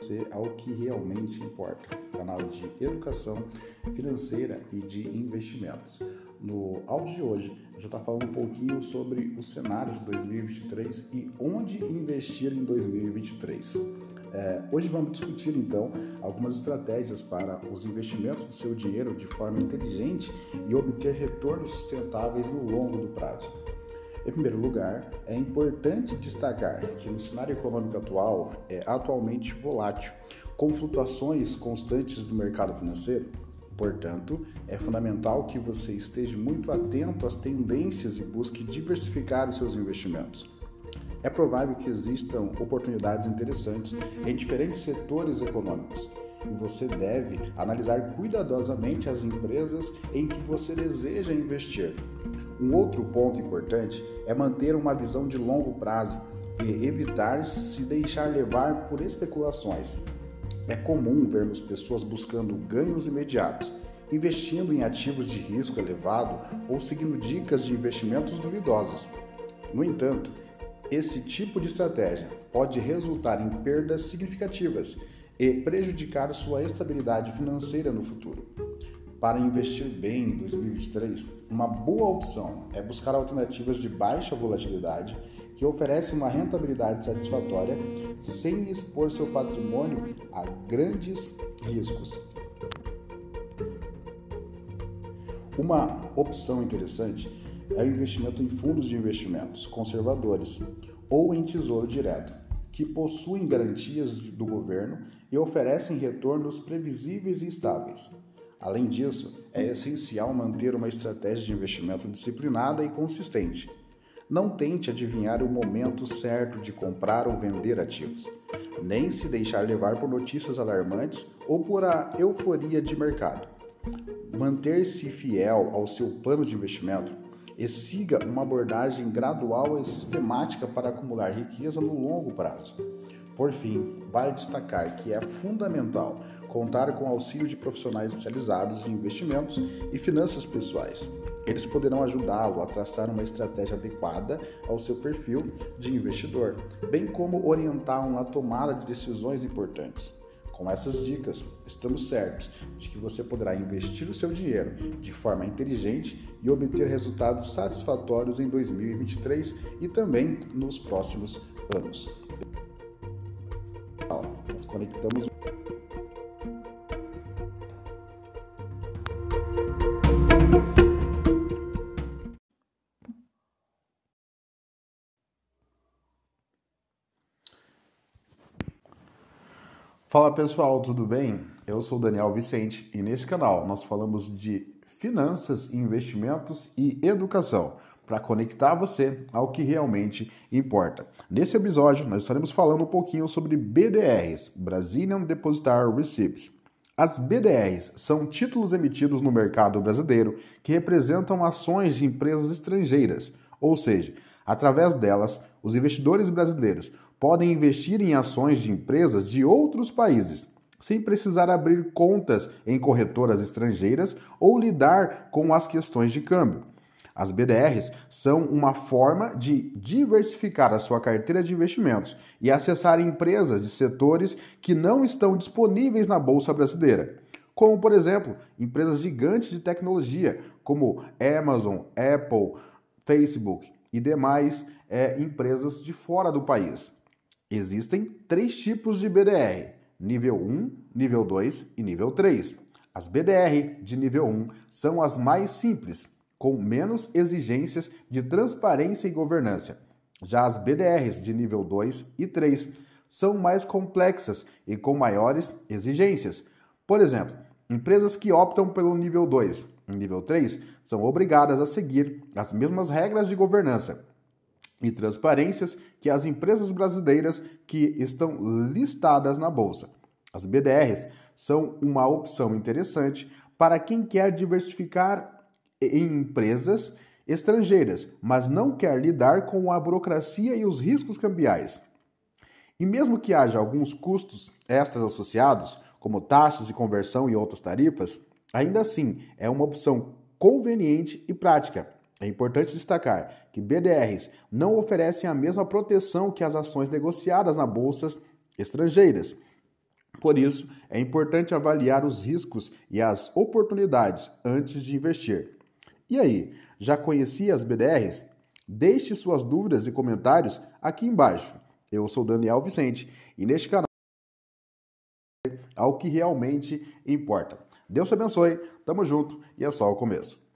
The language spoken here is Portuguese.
você ao que realmente importa, canal de educação financeira e de investimentos. No áudio de hoje, eu já está falando um pouquinho sobre o cenário de 2023 e onde investir em 2023. É, hoje vamos discutir então algumas estratégias para os investimentos do seu dinheiro de forma inteligente e obter retornos sustentáveis no longo do prazo. Em primeiro lugar, é importante destacar que no cenário econômico atual é atualmente volátil, com flutuações constantes do mercado financeiro. Portanto, é fundamental que você esteja muito atento às tendências e busque diversificar os seus investimentos. É provável que existam oportunidades interessantes em diferentes setores econômicos e você deve analisar cuidadosamente as empresas em que você deseja investir. Um outro ponto importante é manter uma visão de longo prazo e evitar se deixar levar por especulações. É comum vermos pessoas buscando ganhos imediatos, investindo em ativos de risco elevado ou seguindo dicas de investimentos duvidosos. No entanto, esse tipo de estratégia pode resultar em perdas significativas e prejudicar sua estabilidade financeira no futuro. Para investir bem em 2023, uma boa opção é buscar alternativas de baixa volatilidade que oferecem uma rentabilidade satisfatória sem expor seu patrimônio a grandes riscos. Uma opção interessante é o investimento em fundos de investimentos conservadores ou em tesouro direto, que possuem garantias do governo e oferecem retornos previsíveis e estáveis. Além disso, é essencial manter uma estratégia de investimento disciplinada e consistente. Não tente adivinhar o momento certo de comprar ou vender ativos, nem se deixar levar por notícias alarmantes ou por a euforia de mercado. Manter-se fiel ao seu plano de investimento e siga uma abordagem gradual e sistemática para acumular riqueza no longo prazo. Por fim, vale destacar que é fundamental contar com o auxílio de profissionais especializados em investimentos e finanças pessoais. Eles poderão ajudá-lo a traçar uma estratégia adequada ao seu perfil de investidor, bem como orientá-lo na tomada de decisões importantes. Com essas dicas, estamos certos de que você poderá investir o seu dinheiro de forma inteligente e obter resultados satisfatórios em 2023 e também nos próximos anos. Nós conectamos Fala pessoal, tudo bem? Eu sou Daniel Vicente e neste canal nós falamos de finanças, investimentos e educação para conectar você ao que realmente importa. Nesse episódio nós estaremos falando um pouquinho sobre BDRs, Brazilian Depositary Receipts. As BDRs são títulos emitidos no mercado brasileiro que representam ações de empresas estrangeiras, ou seja, através delas, os investidores brasileiros podem investir em ações de empresas de outros países, sem precisar abrir contas em corretoras estrangeiras ou lidar com as questões de câmbio. As BDRs são uma forma de diversificar a sua carteira de investimentos e acessar empresas de setores que não estão disponíveis na bolsa brasileira, como por exemplo, empresas gigantes de tecnologia como Amazon, Apple, Facebook e demais é, empresas de fora do país. Existem três tipos de BDR: nível 1, nível 2 e nível 3. As BDR de nível 1 são as mais simples, com menos exigências de transparência e governança. Já as BDRs de nível 2 e 3 são mais complexas e com maiores exigências. Por exemplo, empresas que optam pelo nível 2 e nível 3 são obrigadas a seguir as mesmas regras de governança, e transparências que as empresas brasileiras que estão listadas na bolsa. As BDRs são uma opção interessante para quem quer diversificar em empresas estrangeiras, mas não quer lidar com a burocracia e os riscos cambiais. E mesmo que haja alguns custos extras associados, como taxas de conversão e outras tarifas, ainda assim é uma opção conveniente e prática é importante destacar que BDRs não oferecem a mesma proteção que as ações negociadas na bolsas estrangeiras. Por isso, é importante avaliar os riscos e as oportunidades antes de investir. E aí, já conhecia as BDRs? Deixe suas dúvidas e comentários aqui embaixo. Eu sou Daniel Vicente e neste canal ao que realmente importa. Deus te abençoe, tamo junto e é só o começo.